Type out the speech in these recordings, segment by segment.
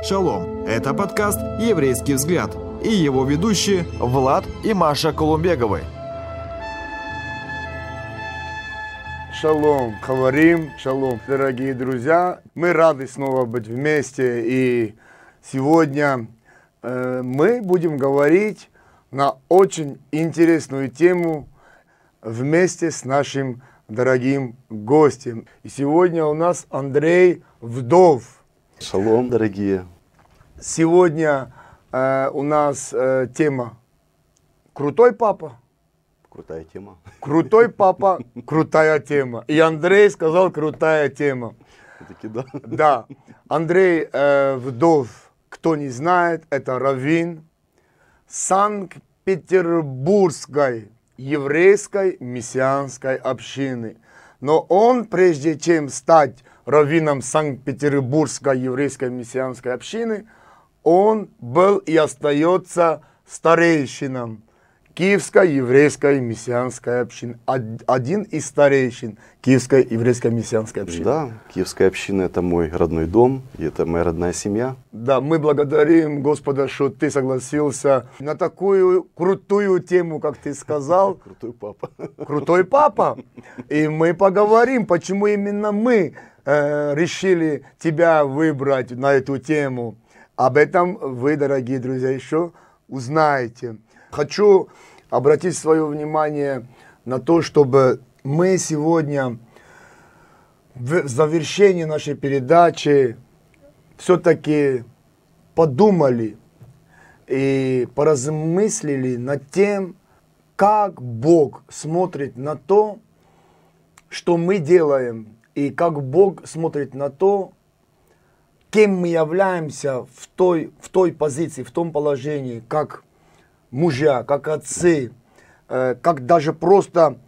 Шалом! Это подкаст «Еврейский взгляд» и его ведущие Влад и Маша Колумбеговы. Шалом, говорим, шалом, дорогие друзья. Мы рады снова быть вместе. И сегодня э, мы будем говорить на очень интересную тему вместе с нашим дорогим гостем. И сегодня у нас Андрей Вдов. Шалом, дорогие. Сегодня э, у нас э, тема «Крутой папа». Крутая тема. Крутой папа, крутая тема. И Андрей сказал крутая тема. Таки да. Да. Андрей э, Вдов, кто не знает, это раввин Санкт-Петербургской еврейской мессианской общины. Но он, прежде чем стать раввином Санкт-Петербургской еврейской мессианской общины, он был и остается старейшином Киевской еврейской мессианской общины. Один из старейшин Киевской еврейской мессианской общины. Да, Киевская община – это мой родной дом, и это моя родная семья. Да, мы благодарим Господа, что ты согласился на такую крутую тему, как ты сказал. Крутой папа. Крутой папа. И мы поговорим, почему именно мы э, решили тебя выбрать на эту тему. Об этом вы, дорогие друзья, еще узнаете. Хочу обратить свое внимание на то, чтобы мы сегодня в завершении нашей передачи все-таки подумали и поразмыслили над тем, как Бог смотрит на то, что мы делаем, и как Бог смотрит на то, кем мы являемся в той, в той позиции, в том положении, как мужья, как отцы, э, как даже просто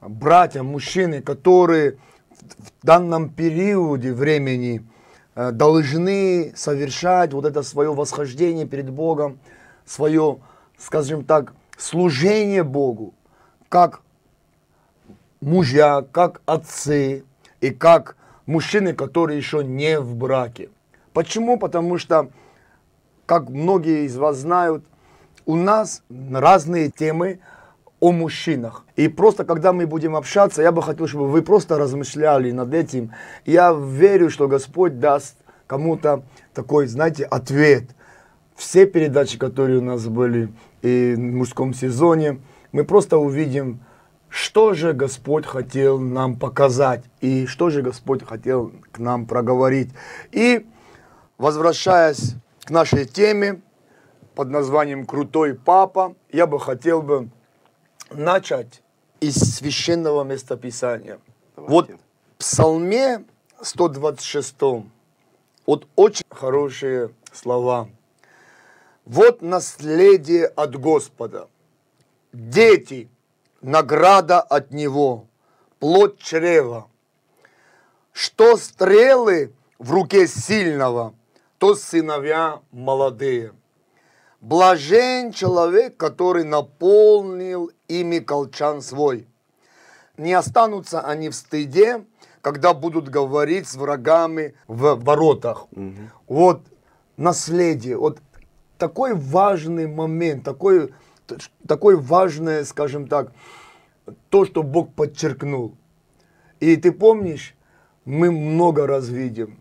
братья, мужчины, которые в данном периоде времени э, должны совершать вот это свое восхождение перед Богом, свое, скажем так, служение Богу, как мужья, как отцы и как мужчины, которые еще не в браке. Почему? Потому что, как многие из вас знают, у нас разные темы о мужчинах. И просто, когда мы будем общаться, я бы хотел, чтобы вы просто размышляли над этим. Я верю, что Господь даст кому-то такой, знаете, ответ. Все передачи, которые у нас были и в мужском сезоне, мы просто увидим, что же Господь хотел нам показать и что же Господь хотел к нам проговорить. И возвращаясь к нашей теме, под названием «Крутой папа», я бы хотел бы начать из священного местописания. Давайте. Вот в Псалме 126 вот очень хорошие слова. Вот наследие от Господа. Дети, награда от Него, плод чрева. Что стрелы в руке сильного, то сыновья молодые – Блажен человек, который наполнил ими колчан свой. Не останутся они в стыде, когда будут говорить с врагами в воротах. Угу. Вот наследие, вот такой важный момент, такой, такой важное, скажем так, то, что Бог подчеркнул. И ты помнишь, мы много раз видим,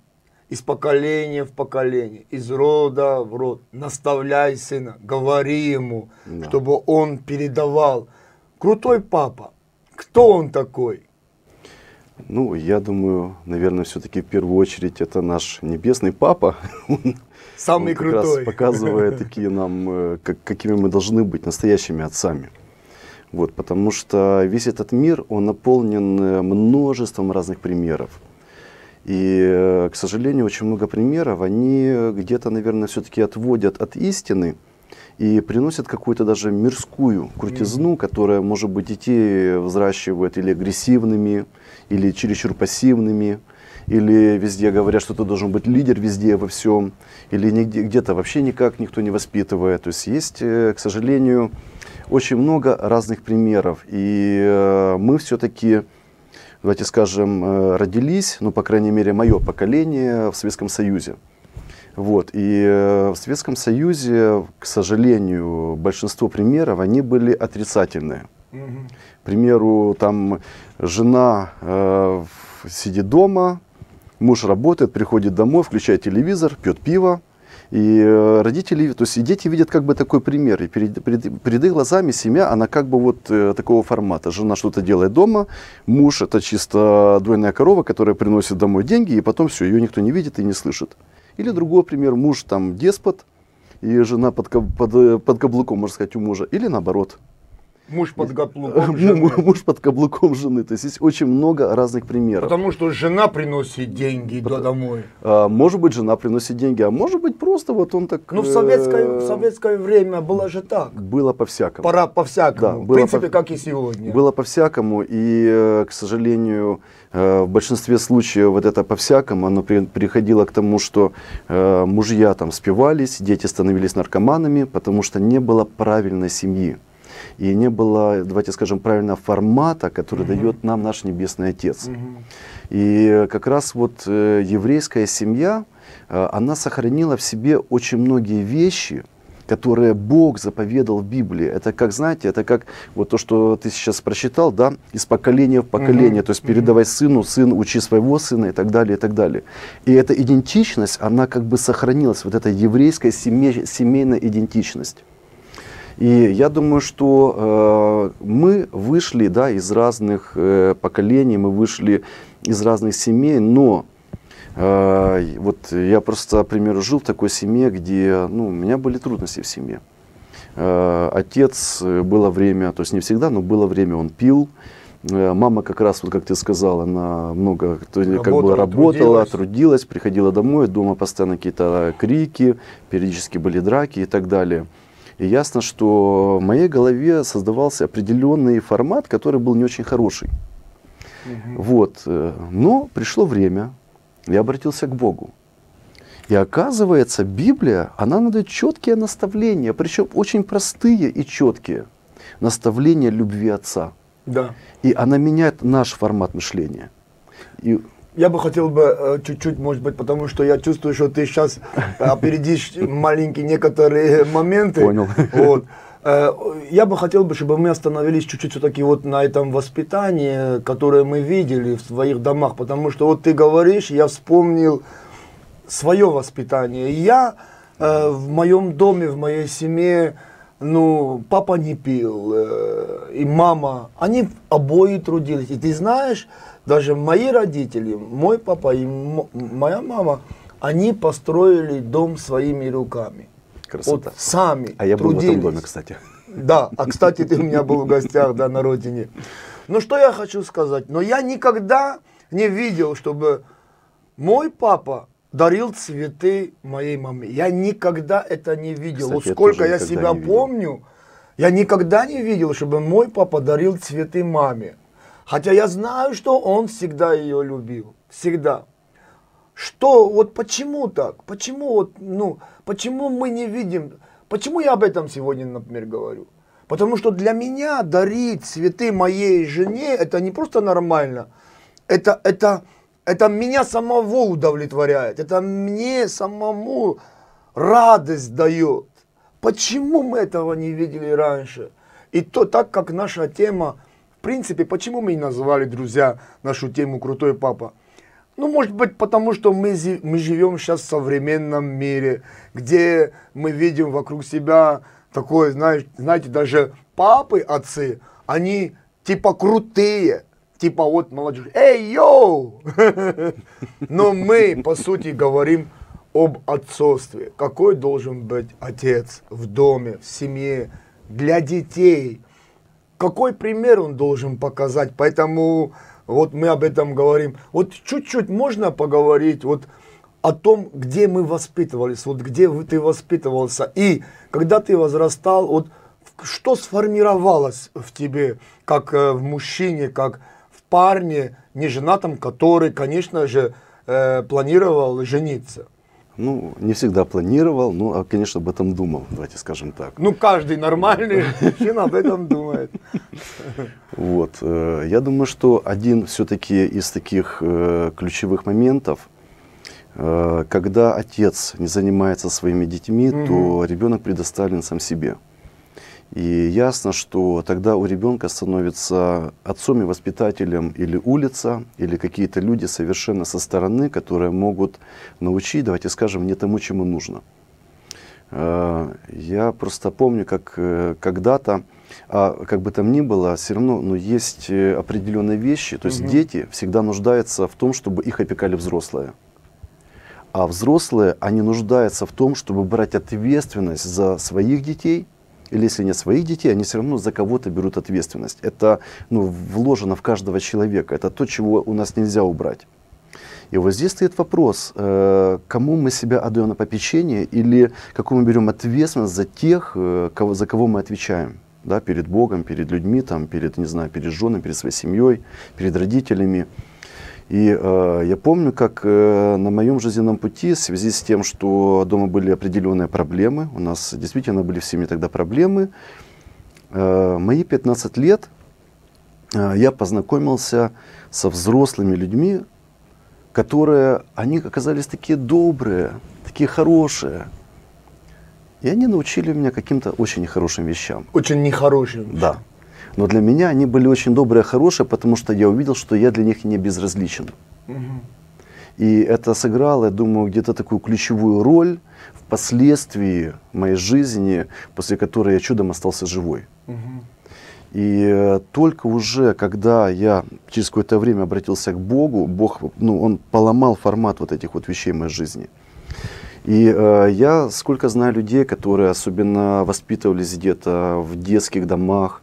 из поколения в поколение, из рода в род. Наставляй сына, говори ему, да. чтобы он передавал. Крутой папа. Кто он такой? Ну, я думаю, наверное, все-таки в первую очередь это наш небесный папа. Самый он крутой. Как раз показывает такие нам, э, как, какими мы должны быть настоящими отцами. Вот, потому что весь этот мир, он наполнен э, множеством разных примеров. И, э, к сожалению, очень много примеров, они где-то, наверное, все-таки отводят от истины и приносят какую-то даже мирскую крутизну, которая, может быть, детей взращивает или агрессивными, или чересчур пассивными, или везде говорят, что ты должен быть лидер везде во всем, или нигде, где-то вообще никак никто не воспитывает. То есть есть, э, к сожалению, очень много разных примеров. И э, мы все-таки давайте скажем, э, родились, ну, по крайней мере, мое поколение в Советском Союзе. Вот. И в Советском Союзе, к сожалению, большинство примеров, они были отрицательные. Примеру, там жена э, сидит дома, муж работает, приходит домой, включает телевизор, пьет пиво, и э, родители, то есть и дети видят как бы такой пример. И перед, перед, перед их глазами семья, она как бы вот э, такого формата. Жена что-то делает дома, муж это чисто двойная корова, которая приносит домой деньги, и потом все, ее никто не видит и не слышит. Или другой пример, муж там деспот, и жена под, под, под каблуком, можно сказать, у мужа. Или наоборот. Муж под каблуком жены. Муж под каблуком жены. То есть есть очень много разных примеров. Потому что жена приносит деньги Потому, домой. А, может быть, жена приносит деньги, а может быть, просто вот он так... Ну, в советское, в советское время было же так. Было по-всякому. Пора по-всякому. Да, в принципе, по, как и сегодня. Было по-всякому. И, э, к сожалению, э, в большинстве случаев вот это по-всякому, оно приходило к тому, что э, мужья там спивались, дети становились наркоманами, потому что не было правильной семьи и не было, давайте скажем, правильного формата, который угу. дает нам наш Небесный Отец. Угу. И как раз вот э, еврейская семья, э, она сохранила в себе очень многие вещи, которые Бог заповедал в Библии. Это как, знаете, это как вот то, что ты сейчас прочитал, да, из поколения в поколение, mm то есть передавай сыну, сын учи своего сына и так далее, и так далее. И эта идентичность, она как бы сохранилась, вот эта еврейская семей, семейная идентичность. И я думаю, что э, мы вышли да, из разных э, поколений, мы вышли из разных семей, но э, вот я просто, к примеру, жил в такой семье, где ну, у меня были трудности в семье. Э, отец э, было время, то есть не всегда, но было время, он пил. Э, мама как раз, вот как ты сказал, она много то, работала, как бы работала, трудилась. трудилась, приходила домой, дома постоянно какие-то крики, периодически были драки и так далее. И ясно, что в моей голове создавался определенный формат, который был не очень хороший. Угу. Вот. Э, но пришло время, я обратился к Богу. И оказывается, Библия, она надает четкие наставления, причем очень простые и четкие наставления любви Отца. Да. И она меняет наш формат мышления. И я бы хотел бы э, чуть-чуть, может быть, потому что я чувствую, что ты сейчас опередишь маленькие некоторые моменты. Понял. Вот. Э, я бы хотел бы, чтобы мы остановились чуть-чуть все-таки вот на этом воспитании, которое мы видели в своих домах, потому что вот ты говоришь, я вспомнил свое воспитание. Я э, в моем доме, в моей семье, ну, папа не пил, э, и мама, они обои трудились. И ты знаешь, даже мои родители, мой папа и моя мама, они построили дом своими руками. Красота. Вот сами А я трудились. был в этом доме, кстати. Да, а кстати, ты у меня был в гостях, да, на родине. Ну что я хочу сказать? Но я никогда не видел, чтобы мой папа дарил цветы моей маме. Я никогда это не видел. Кстати, вот сколько я себя помню, я никогда не видел, чтобы мой папа дарил цветы маме. Хотя я знаю, что он всегда ее любил. Всегда. Что, вот почему так? Почему вот, ну, почему мы не видим? Почему я об этом сегодня, например, говорю? Потому что для меня дарить цветы моей жене, это не просто нормально. Это, это, это меня самого удовлетворяет. Это мне самому радость дает. Почему мы этого не видели раньше? И то, так как наша тема принципе, почему мы и назвали, друзья, нашу тему «Крутой папа»? Ну, может быть, потому что мы, мы живем сейчас в современном мире, где мы видим вокруг себя такое, знаешь, знаете, даже папы, отцы, они типа крутые, типа вот молодежь, эй, йоу! Но мы, по сути, говорим об отцовстве. Какой должен быть отец в доме, в семье, для детей – какой пример он должен показать. Поэтому вот мы об этом говорим. Вот чуть-чуть можно поговорить вот о том, где мы воспитывались, вот где ты воспитывался. И когда ты возрастал, вот что сформировалось в тебе, как э, в мужчине, как в парне, не женатом, который, конечно же, э, планировал жениться. Ну, не всегда планировал, но, а, конечно, об этом думал, давайте скажем так. Ну, каждый нормальный мужчина об этом думает. Вот. Э, я думаю, что один все-таки из таких э, ключевых моментов, Э, когда отец не занимается своими детьми, то ребенок предоставлен сам себе. И ясно, что тогда у ребенка становится отцом и воспитателем или улица, или какие-то люди совершенно со стороны, которые могут научить, давайте скажем, не тому, чему нужно. Э, я просто помню, как э, когда-то, а как бы там ни было, все равно ну, есть э, определенные вещи. То есть угу. дети всегда нуждаются в том, чтобы их опекали взрослые. А взрослые, они нуждаются в том, чтобы брать ответственность за своих детей – или если нет своих детей, они все равно за кого-то берут ответственность. Это ну, вложено в каждого человека. Это то, чего у нас нельзя убрать. И вот здесь стоит вопрос, э, кому мы себя отдаем на попечение или какую мы берем ответственность за тех, э, кого, за кого мы отвечаем. Да, перед Богом, перед людьми, там, перед, не знаю, перед женой, перед своей семьей, перед родителями. И э, я помню, как э, на моем жизненном пути, в связи с тем, что дома были определенные проблемы, у нас действительно были в семье тогда проблемы, э, мои 15 лет э, я познакомился со взрослыми людьми, которые, они оказались такие добрые, такие хорошие. И они научили меня каким-то очень нехорошим вещам. Очень нехорошим? Да. Но для меня они были очень добрые, хорошие, потому что я увидел, что я для них не безразличен. Угу. И это сыграло, я думаю, где-то такую ключевую роль впоследствии моей жизни, после которой я чудом остался живой. Угу. И э, только уже, когда я через какое-то время обратился к Богу, Бог, ну, Он поломал формат вот этих вот вещей в моей жизни. И э, я сколько знаю людей, которые особенно воспитывались где-то в детских домах,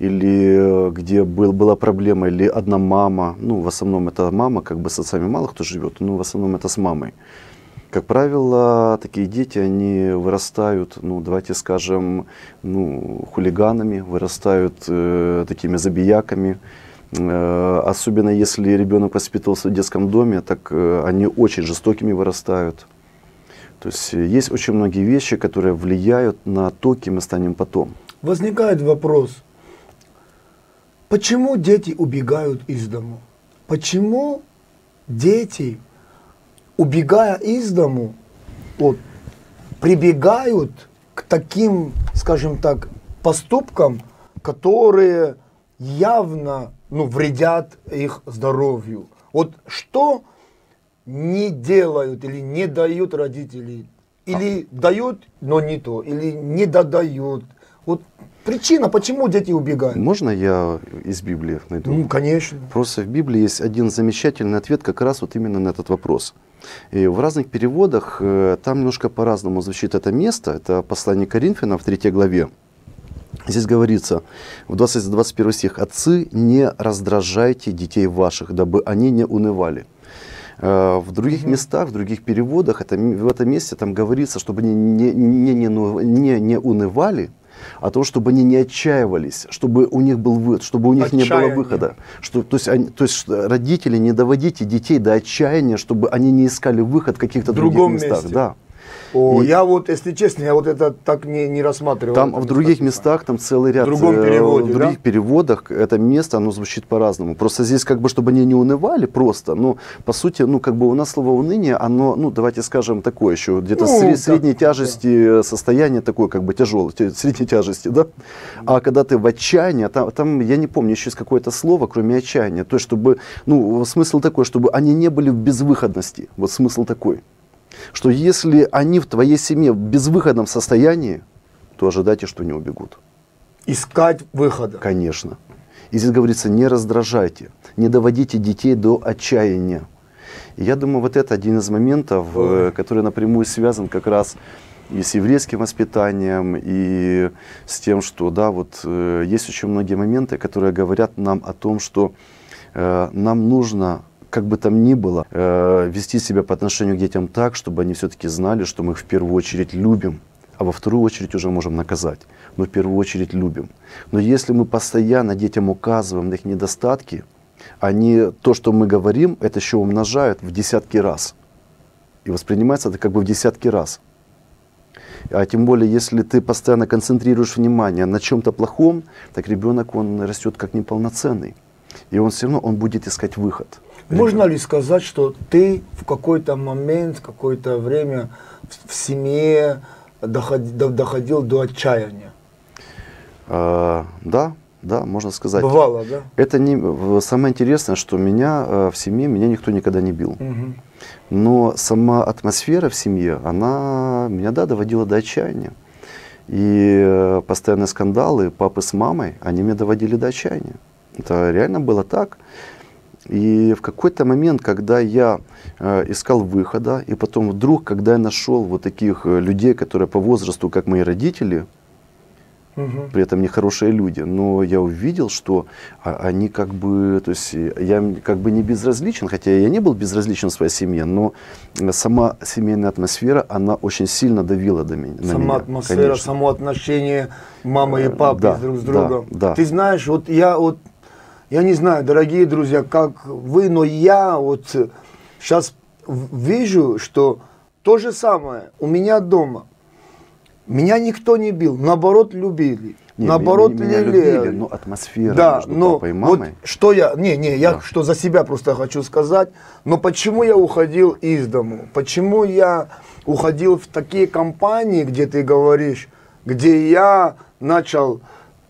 или э, где был, была проблема, или одна мама, ну, в основном это мама, как бы с отцами мало кто живет, но в основном это с мамой. Как правило, такие дети, они вырастают, ну, давайте скажем, ну, хулиганами, вырастают э, такими забияками. Э, особенно если ребенок воспитывался в детском доме, так э, они очень жестокими вырастают. То есть э, есть очень многие вещи, которые влияют на то, кем мы станем потом. Возникает вопрос, Почему дети убегают из дому? Почему дети, убегая из дому, вот, прибегают к таким, скажем так, поступкам, которые явно ну, вредят их здоровью? Вот что не делают или не дают родители? Или а. дают, но не то, или не додают. Вот Причина, почему дети убегают? Можно я из Библии найду? Ну, конечно. Просто в Библии есть один замечательный ответ как раз вот именно на этот вопрос. И в разных переводах э, там немножко по-разному звучит это место. Это послание Коринфянам в 3 главе. Здесь говорится в 20-21 стих, «Отцы, не раздражайте детей ваших, дабы они не унывали». Э, в других местах, в других переводах, это, в этом месте там говорится, чтобы они не, не, не, не, не унывали, а то, чтобы они не отчаивались, чтобы у них был выход, чтобы у них Отчаяние. не было выхода. Что, то, есть, они, то есть родители, не доводите детей до отчаяния, чтобы они не искали выход в каких-то других местах. Месте. Да. О, и, я вот, если честно, я вот это так не, не рассматривал. Там в других местах, там целый ряд, в, другом э, переводе, в других да? переводах это место, оно звучит по-разному. Просто здесь как бы, чтобы они не унывали просто, ну, по сути, ну, как бы у нас слово уныние, оно, ну, давайте скажем, такое еще, где-то ну, сред, средней тяжести да. состояние такое, как бы тяжелое, средней тяжести, да? А когда ты в отчаянии, там, там я не помню, еще есть какое-то слово, кроме отчаяния, то есть, чтобы, ну, смысл такой, чтобы они не были в безвыходности, вот смысл такой что если они в твоей семье в безвыходном состоянии, то ожидайте, что не убегут. Искать выхода. Конечно. И здесь говорится, не раздражайте, не доводите детей до отчаяния. И я думаю, вот это один из моментов, Ой. Э, который напрямую связан как раз и с еврейским воспитанием, и с тем, что, да, вот э, есть очень многие моменты, которые говорят нам о том, что э, нам нужно как бы там ни было, э, вести себя по отношению к детям так, чтобы они все-таки знали, что мы их в первую очередь любим, а во вторую очередь уже можем наказать. Но в первую очередь любим. Но если мы постоянно детям указываем на их недостатки, они то, что мы говорим, это еще умножают в десятки раз. И воспринимается это как бы в десятки раз. А тем более, если ты постоянно концентрируешь внимание на чем-то плохом, так ребенок, он растет как неполноценный. И он все равно он будет искать выход. Можно ли сказать, что ты в какой-то момент, в какое-то время в, в семье доходи- до- доходил до отчаяния? А, да, да, можно сказать. Бывало, да? Это не самое интересное, что меня э, в семье меня никто никогда не бил. Мгм. Но сама атмосфера в семье, она меня да доводила до отчаяния. И э, постоянные скандалы папы с мамой, они меня доводили до отчаяния. Это реально было так. И в какой-то момент, когда я э, искал выхода, и потом вдруг, когда я нашел вот таких э, людей, которые по возрасту, как мои родители, Мгм. при этом нехорошие люди, но я увидел, что а, они как бы, то есть э, я как бы не безразличен, хотя я не был безразличен в своей семье, но сама семейная атмосфера, она очень сильно давила до меня. Сама меня, атмосфера, конечно. само отношение мамы и папы да, друг с да, другом. да. Ты знаешь, вот я вот, я не знаю, дорогие друзья, как вы, но я вот сейчас вижу, что то же самое у меня дома. Меня никто не бил, наоборот любили. Не, наоборот меня, меня любили, но атмосфера Да, между но папой и вот мамой. что я, не, не, я Да. что за себя просто хочу сказать, но почему я уходил из дому, почему я уходил в такие компании, где ты говоришь, где я начал,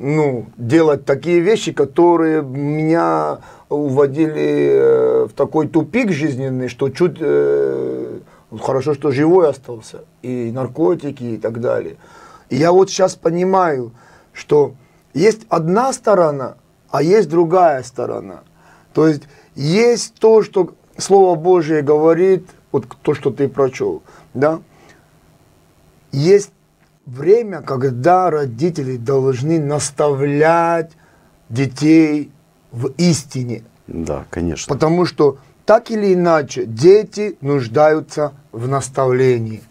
ну, делать такие вещи, которые меня уводили э, в такой тупик жизненный, что чуть э, хорошо, что живой остался, и наркотики и так далее. И я вот сейчас понимаю, что есть одна сторона, а есть другая сторона. То есть есть то, что Слово Божие говорит, вот то, что ты прочел, да. Есть время, когда родители должны наставлять детей в истине. Да, конечно. Потому что так или иначе дети нуждаются в наставлении.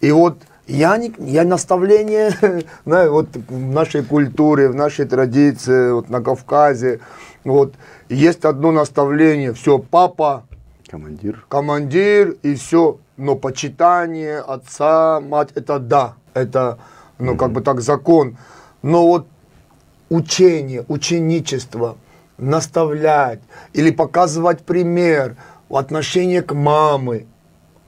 И вот я, не, я наставление, знаю, вот в нашей культуре, в нашей традиции, вот на Кавказе, вот есть одно наставление, все, папа, Командир. командир и все, но почитание отца, мать, это да, это, ну, как бы так закон. Но вот учение, ученичество, наставлять или показывать пример, отношение к маме,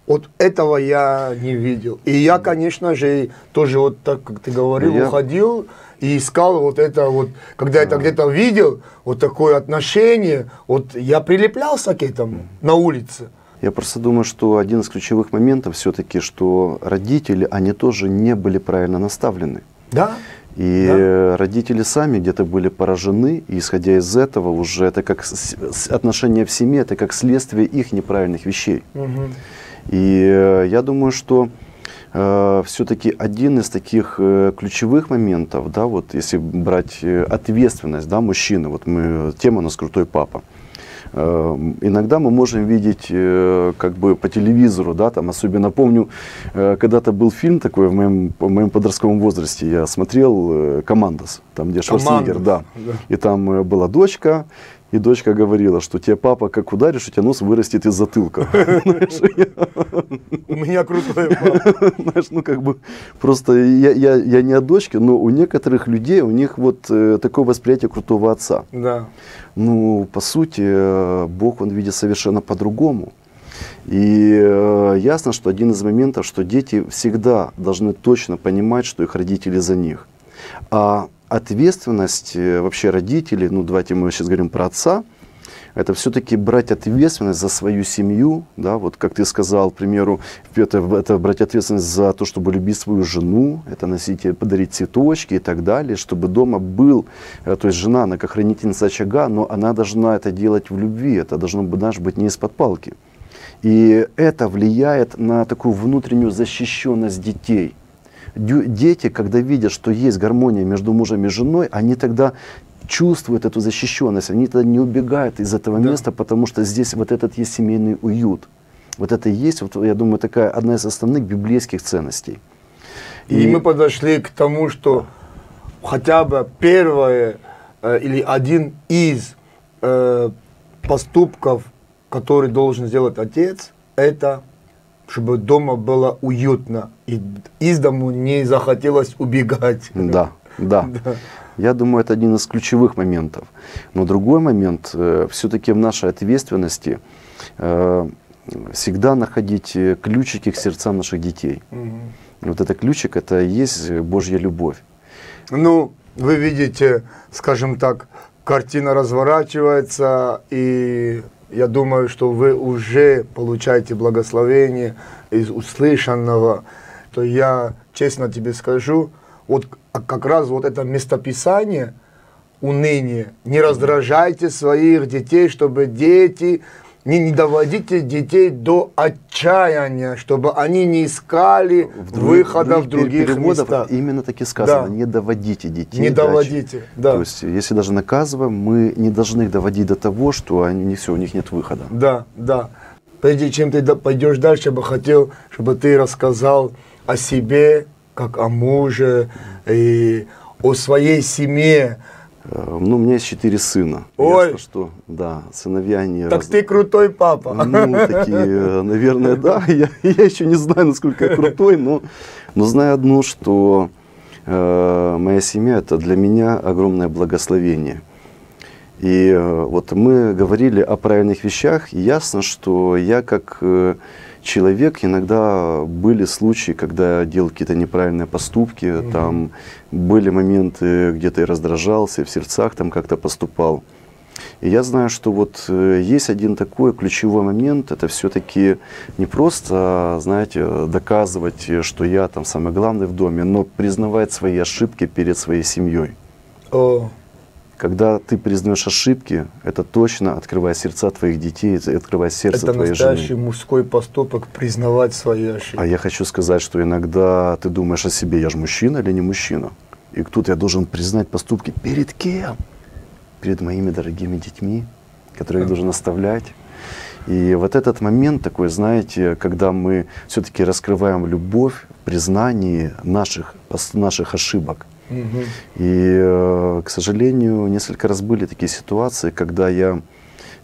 вот этого я не видел. И я, конечно же, тоже вот так, как ты говорил, Я- уходил и искал вот это вот, когда это где-то видел, вот такое отношение, вот я прилеплялся к этому на улице. Я просто думаю, что один из ключевых моментов все-таки, что родители, они тоже не были правильно наставлены. Да? И Да. э, родители сами где-то были поражены, и исходя из этого уже это как отношения в семье, это как следствие их неправильных вещей. Мгм. И э, я думаю, что все-таки один из таких э, ключевых моментов, да, вот если брать э, ответственность, да, мужчины, вот мы, тема у нас крутой папа. Э, Иногда мы можем видеть э, как бы по телевизору, да, там особенно помню, э, когда-то был фильм такой в моем, в моем подростковом возрасте, я смотрел э, «Командос», там где Шварценеггер, да. Да. И там была дочка, и дочка говорила, что тебе папа как ударишь, у тебя нос вырастет из затылка. У меня крутой папа. знаешь, ну как бы просто я, не от дочки, но у некоторых людей, у них вот э, такое восприятие крутого отца. Да. Ну, по сути, э, Бог, он видит совершенно по-другому. И э, ясно, что один из моментов, что дети всегда должны точно понимать, что их родители за них. А ответственность э, вообще родителей, ну давайте мы сейчас говорим про отца, это все-таки брать ответственность за свою семью, да, вот как ты сказал, к примеру, это, это брать ответственность за то, чтобы любить свою жену, это носить, ей, подарить цветочки и так далее, чтобы дома был, э, то есть жена, она как хранительница очага, но она должна это делать в любви, это должно быть, знаешь, быть не из-под палки. И это влияет на такую внутреннюю защищенность детей. Дети, когда видят, что есть гармония между мужем и женой, они тогда чувствуют эту защищенность, они тогда не убегают из этого Да. места, потому что здесь вот этот есть семейный уют. Вот это и есть, вот, я думаю, такая одна из основных библейских ценностей. И, мы подошли к тому, что хотя бы первое э, или один из э, поступков, который должен сделать отец, это чтобы дома было уютно и из дому не захотелось убегать. Да, да. Да. Я думаю, это один из ключевых моментов. Но другой момент, все-таки в нашей ответственности э, всегда находить э, ключики к сердцам наших детей. Вот это ключик, это и есть Божья любовь. Ну, вы видите, скажем так, картина разворачивается, и я думаю, что вы уже получаете благословение из услышанного. То я честно тебе скажу, вот как раз вот это местописание, уныние, не раздражайте своих детей, чтобы дети не, не доводите детей до отчаяния, чтобы они не искали В друг- выхода в других местах. Именно таки сказано, Да. не доводите детей. Не доводите, да. То есть, если даже наказываем, мы не должны их доводить до того, что они не все, у них нет выхода. Да, да. Прежде чем ты пойдешь дальше, я бы хотел, чтобы ты рассказал о себе, как о муже, и о своей семье. Э, Ну, у меня есть четыре сына. Ой. Ясно, что, да, сыновья они... Так раз- ты крутой папа. Ну, такие, э, наверное, да. Я, я еще не знаю, насколько я крутой, но, но знаю одно, что э, моя семья это для меня огромное благословение. И э, вот мы говорили о правильных вещах, и ясно, что я как э, человек, иногда были случаи, когда я делал какие-то неправильные поступки, там были моменты, где-то я раздражался, в сердцах там как-то поступал. И я знаю, что вот э, есть один такой ключевой момент, это все-таки не просто, знаете, доказывать, что я там самый главный в доме, но признавать свои ошибки перед своей семьей. О, Когда ты признаешь ошибки, это точно открывает сердца твоих детей, это открывает сердце это твоей настоящий жены. мужской поступок признавать свои ошибки. А я хочу сказать, что иногда ты думаешь о себе, я же мужчина или не мужчина? И тут я должен признать поступки перед кем? Перед моими дорогими детьми, которые я должен оставлять. И вот этот момент такой, знаете, когда мы все-таки раскрываем любовь в признании наших, наших ошибок. И, э, к сожалению, несколько раз были такие ситуации, когда я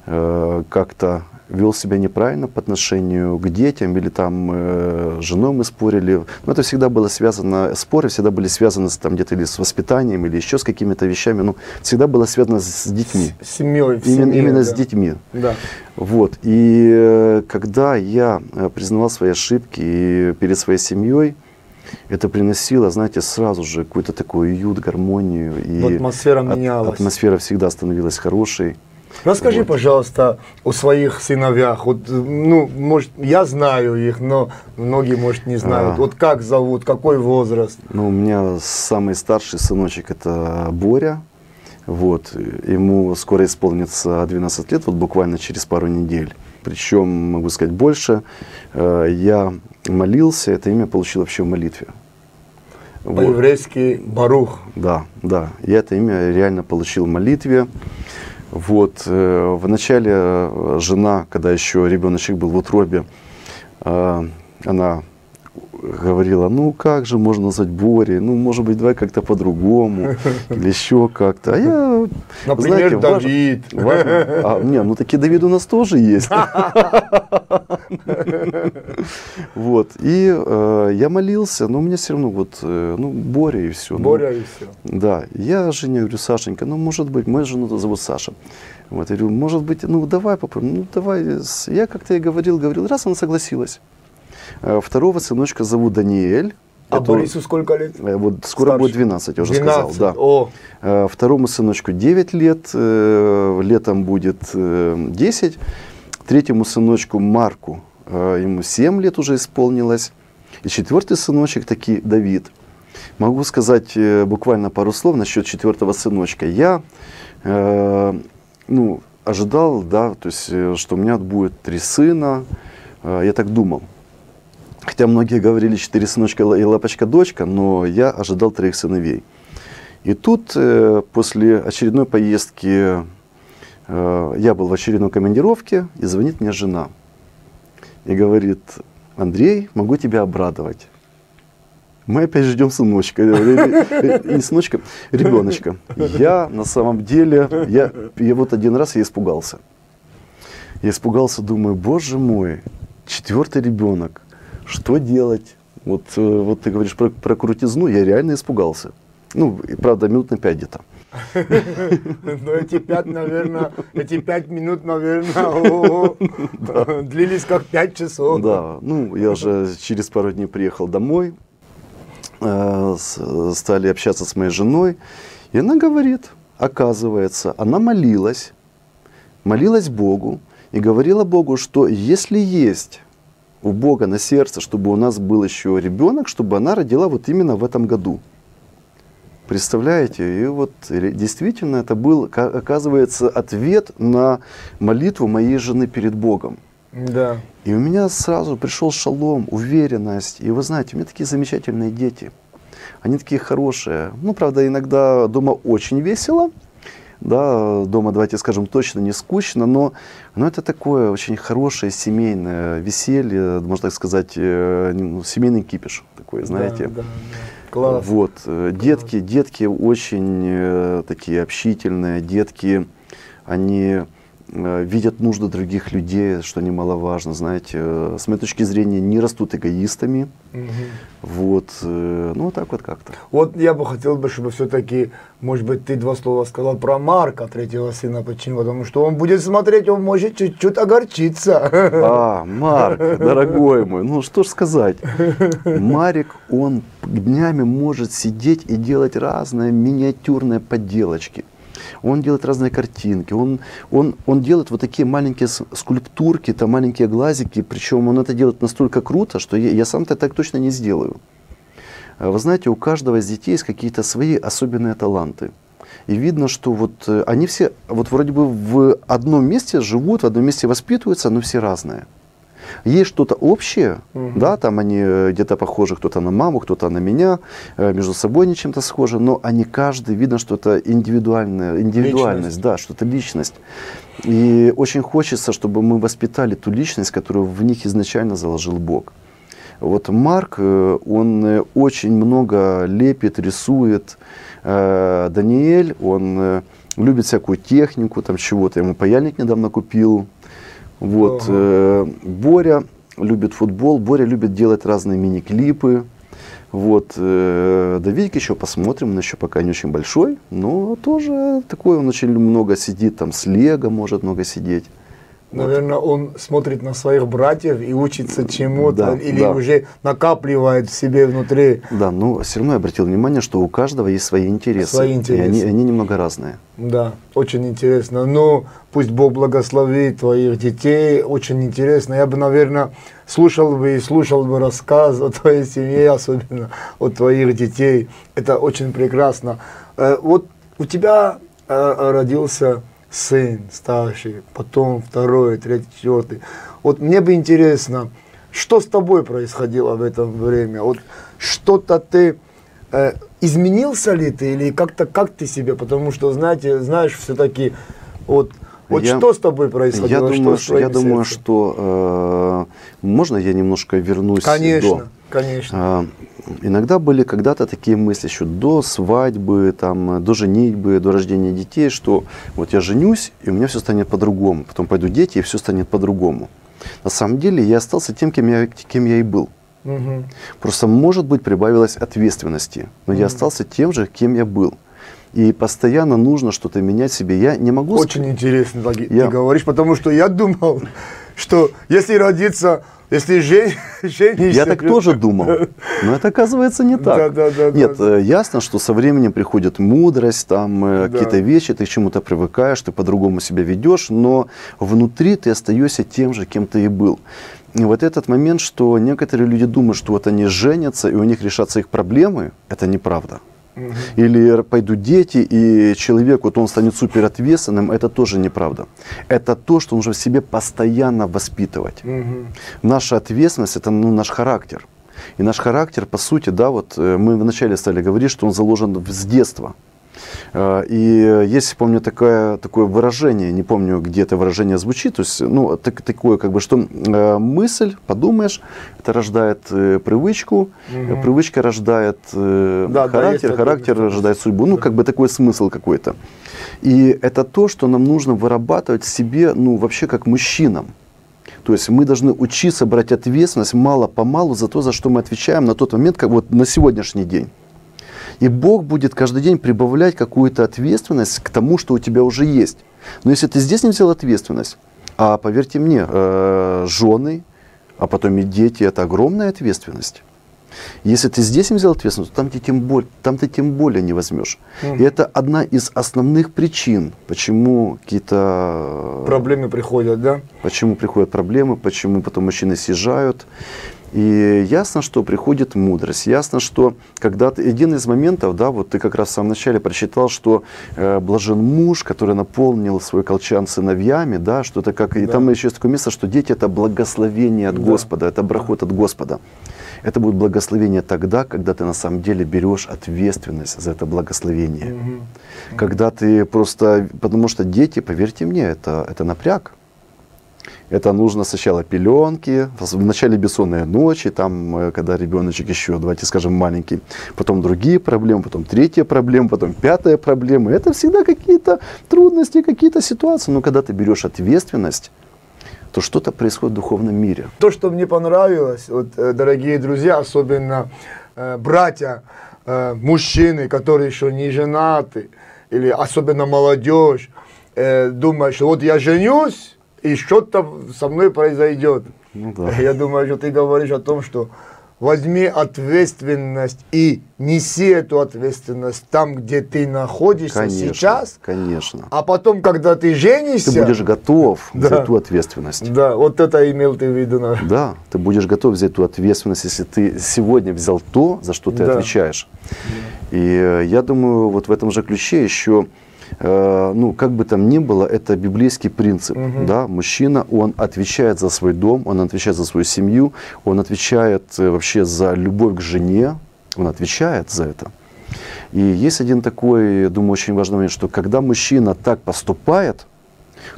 э, как-то вел себя неправильно по отношению к детям, или там э, с женой мы спорили. Но это всегда было связано, споры всегда были связаны с, там, где-то или с воспитанием, или еще с какими-то вещами. Ну, всегда было связано с, с детьми. С семьей, Именно, семье, именно да. с детьми. Да. Вот. И э, когда я э, признавал свои ошибки перед своей семьей, это приносило, знаете, сразу же какой-то такой уют, гармонию. И Атмосфера от- менялась. Атмосфера всегда становилась хорошей. Расскажи, Вот. пожалуйста, о своих сыновьях. Вот, ну, может, я знаю их, но многие, может, не знают. А. Вот как зовут, какой возраст? Ну, у меня самый старший сыночек это Боря. Вот. Ему скоро исполнится 12 лет, вот буквально через пару недель. Причем, могу сказать больше, э, я молился, это имя получил вообще в молитве. Вот. По-еврейски Барух. Да, да. Я это имя реально получил в молитве. Вот. э, Вначале э, жена, когда еще ребеночек был в утробе, э, она говорила, ну как же можно назвать Борей, ну может быть давай как-то по-другому, или еще как-то. А я, Например, знаете, важно- Давид. важно- а, не, ну такие Давид у нас тоже есть. Вот. И э, я молился, но у меня все равно вот, э, ну, Боря и все. Боря и все. Да, я жене говорю, Сашенька, ну, может быть, мою жену зовут Саша. Вот, я говорю, может быть, ну, давай попробуем, ну, давай. Я как-то ей говорил, говорил, раз она согласилась. Э, Второго сыночка зовут Даниэль. А Это- Борису сколько лет? э, Вот скоро Старше. будет 12, я уже 12. сказал. Да. О, Э, Второму сыночку 9 лет, летом будет э, 10. Третьему сыночку Марку, ему 7 лет уже исполнилось. И четвертый сыночек таки Давид. Могу сказать буквально пару слов насчет четвертого сыночка. Я ну, ожидал, да, то есть, что у меня будет три сына. Я так думал. Хотя многие говорили четыре сыночка и лапочка дочка, но я ожидал троих сыновей. И тут э, после очередной поездки э, я был в очередной командировке, и звонит мне жена. И говорит, Андрей, могу тебя обрадовать. Мы опять ждем сыночка, не сыночка, ребеночка. Я на самом деле, я, я вот один раз я испугался. Я испугался, думаю, боже мой, четвертый ребенок, что делать? Вот, э, вот ты говоришь про, про крутизну, я реально испугался. Ну, и правда, минут на пять где-то. Но эти пять, наверное, эти пять минут, наверное, длились как пять часов. Да, ну, я уже через пару дней приехал домой, э, стали общаться с моей женой, и она говорит, оказывается, она молилась, молилась Богу и говорила Богу, что если есть у Бога на сердце, чтобы у нас был еще ребенок, чтобы она родила вот именно в этом году. Представляете? И вот действительно это был, оказывается, ответ на молитву моей жены перед Богом. Да. И у меня сразу пришел шалом, уверенность. И вы знаете, у меня такие замечательные дети. Они такие хорошие. Ну, правда, иногда дома очень весело, да, дома, давайте скажем, точно не скучно, но, но это такое очень хорошее семейное веселье, можно так сказать, э, ну, семейный кипиш такой, знаете. Да, да, да. Класс. Вот, э, детки, детки очень э, такие общительные, детки, они видят нужды других людей, что немаловажно, знаете, э, с моей точки зрения, не растут эгоистами. Угу. Вот, э, ну, так вот как-то. Вот я бы хотел бы, чтобы все-таки, может быть, ты два слова сказал про Марка, третьего сына. Почему? Потому что он будет смотреть, он может чуть-чуть огорчиться. А, Марк, дорогой мой, ну что ж сказать. Марик, он днями может сидеть и делать разные миниатюрные подделочки он делает разные картинки, он, он, он делает вот такие маленькие скульптурки, там маленькие глазики, причем он это делает настолько круто, что я, я сам-то так точно не сделаю. А вы знаете, у каждого из детей есть какие-то свои особенные таланты. И видно, что вот э, они все вот вроде бы в одном месте живут, в одном месте воспитываются, но все разные. Есть что-то общее, угу. да, там они э, где-то похожи, кто-то на маму, кто-то на меня, э, между собой они чем-то схожи, но они каждый, видно, что это индивидуальная, индивидуальность, личность. да, что-то личность. И очень хочется, чтобы мы воспитали ту личность, которую в них изначально заложил Бог. Вот Марк, э, он очень много лепит, рисует. Даниэль, он любит всякую технику, там чего-то. Ему паяльник недавно купил, вот. Ага. Э, Боря любит футбол, Боря любит делать разные мини-клипы. Вот, э, Давидик еще посмотрим, он еще пока не очень большой, но тоже такой, он очень много сидит, там с Лего может много сидеть. Наверное, он смотрит на своих братьев и учится чему-то, да, или да. уже накапливает в себе внутри. Да, но все равно я обратил внимание, что у каждого есть свои интересы. Свои интересы. И они, они немного разные. Да, очень интересно. Ну, пусть Бог благословит твоих детей, очень интересно. Я бы, наверное, слушал бы и слушал бы рассказ о твоей семье, особенно о твоих детей. Это очень прекрасно. Э, вот у тебя э, родился сын старший, потом второй, третий, четвертый. Вот мне бы интересно, что с тобой происходило в это время? Вот что-то ты э, изменился ли ты или как-то как ты себе? Потому что знаете, знаешь, все-таки вот вот я, что с тобой происходило? Я думаю, что, я думаю, что э, можно я немножко вернусь Конечно, до. Конечно. Э, иногда были когда-то такие мысли еще до свадьбы, там, до женитьбы, до рождения детей, что вот я женюсь, и у меня все станет по-другому. Потом пойду дети, и все станет по-другому. На самом деле я остался тем, кем я, кем я и был. Угу. Просто, может быть, прибавилось ответственности, но угу. я остался тем же, кем я был. И постоянно нужно что-то менять себе. Я не могу... Очень интересно, ты я... говоришь, потому что я думал, что если родиться если жен... женишься... Я так тоже думал, но это оказывается не так. Да, да, да, Нет, да. Э, ясно, что со временем приходит мудрость, там э, да. какие-то вещи, ты к чему-то привыкаешь, ты по-другому себя ведешь, но внутри ты остаешься тем же, кем ты и был. И вот этот момент, что некоторые люди думают, что вот они женятся, и у них решатся их проблемы, это неправда. Угу. Или пойдут дети, и человек, вот он станет суперответственным, это тоже неправда. Это то, что нужно в себе постоянно воспитывать. Угу. Наша ответственность – это ну, наш характер. И наш характер, по сути, да, вот э, мы вначале стали говорить, что он заложен с детства. Э, и есть, помню, такое, такое выражение, не помню, где это выражение звучит, то есть, ну, так, такое, как бы, что э, мысль, подумаешь, это рождает э, привычку, угу. привычка рождает да, характер, да, характер это, рождает судьбу, ну, как бы такой смысл какой-то. И это то, что нам нужно вырабатывать себе, ну, вообще как мужчинам. То есть мы должны учиться брать ответственность мало-помалу за то, за что мы отвечаем на тот момент, как вот на сегодняшний день. И Бог будет каждый день прибавлять какую-то ответственность к тому, что у тебя уже есть. Но если ты здесь не взял ответственность, а поверьте мне, э, жены, а потом и дети, это огромная ответственность. Если ты здесь не взял ответственность, там ты тем более, там ты тем более не возьмешь. Мгм. И это одна из основных причин, почему какие-то Проблемы приходят, да? почему приходят проблемы, почему потом мужчины съезжают. И ясно, что приходит мудрость. Ясно, что когда ты, один из моментов, да, вот ты как раз в самом начале прочитал, что э, блажен муж, который наполнил свой колчан сыновьями, да, что это как, и Да. там еще есть такое место, что дети это благословение от Да. Господа, это брахот от Господа. Это будет благословение тогда, когда ты на самом деле берешь ответственность за это благословение. Мгм. Когда ты просто, потому что дети, поверьте мне, это, это напряг. Это нужно сначала пеленки, в начале бессонные ночи, там, э, когда ребеночек еще, давайте скажем, маленький, потом другие проблемы, потом третья проблема, потом пятая проблема. Это всегда какие-то трудности, какие-то ситуации. Но когда ты берешь ответственность, то что-то происходит в духовном мире. То, что мне понравилось, вот, э, дорогие друзья, особенно э, братья, э, мужчины, которые еще не женаты, или особенно молодежь, э, думают, что вот я женюсь, и что-то со мной произойдет. Ну да. Я думаю, что ты говоришь о том, что возьми ответственность и неси эту ответственность там, где ты находишься Конечно, сейчас, конечно. а потом, когда ты женишься, Ты будешь готов Да. взять ту ответственность. да, вот это имел ты в виду, наверное. Да, ты будешь готов взять ту ответственность, если ты сегодня взял то, за что ты Да. отвечаешь. И э, я думаю, вот в этом же ключе еще, ну, как бы там ни было, это библейский принцип. Мгм. Да? Мужчина, он отвечает за свой дом, он отвечает за свою семью, он отвечает э, вообще за любовь к жене, он отвечает за это. И есть один такой, я думаю, очень важный момент, что когда мужчина так поступает,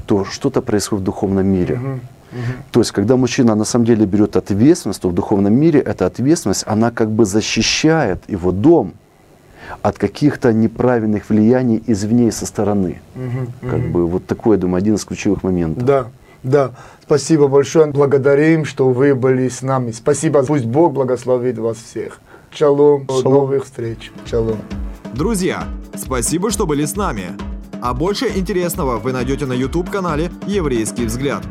то что-то происходит в духовном мире. Мгм. То есть, когда мужчина на самом деле берет ответственность, то в духовном мире эта ответственность, она как бы защищает его дом от каких-то неправильных влияний извне и со стороны. Мгм, Как мгм. бы вот такой, я думаю, один из ключевых моментов. Да, да. Спасибо большое. Благодарим, что вы были с нами. Спасибо. Пусть Бог благословит вас всех. Шалом. До Шалом. новых встреч. Шалом. Друзья, спасибо, что были с нами. А больше интересного вы найдете на YouTube-канале «Еврейский взгляд».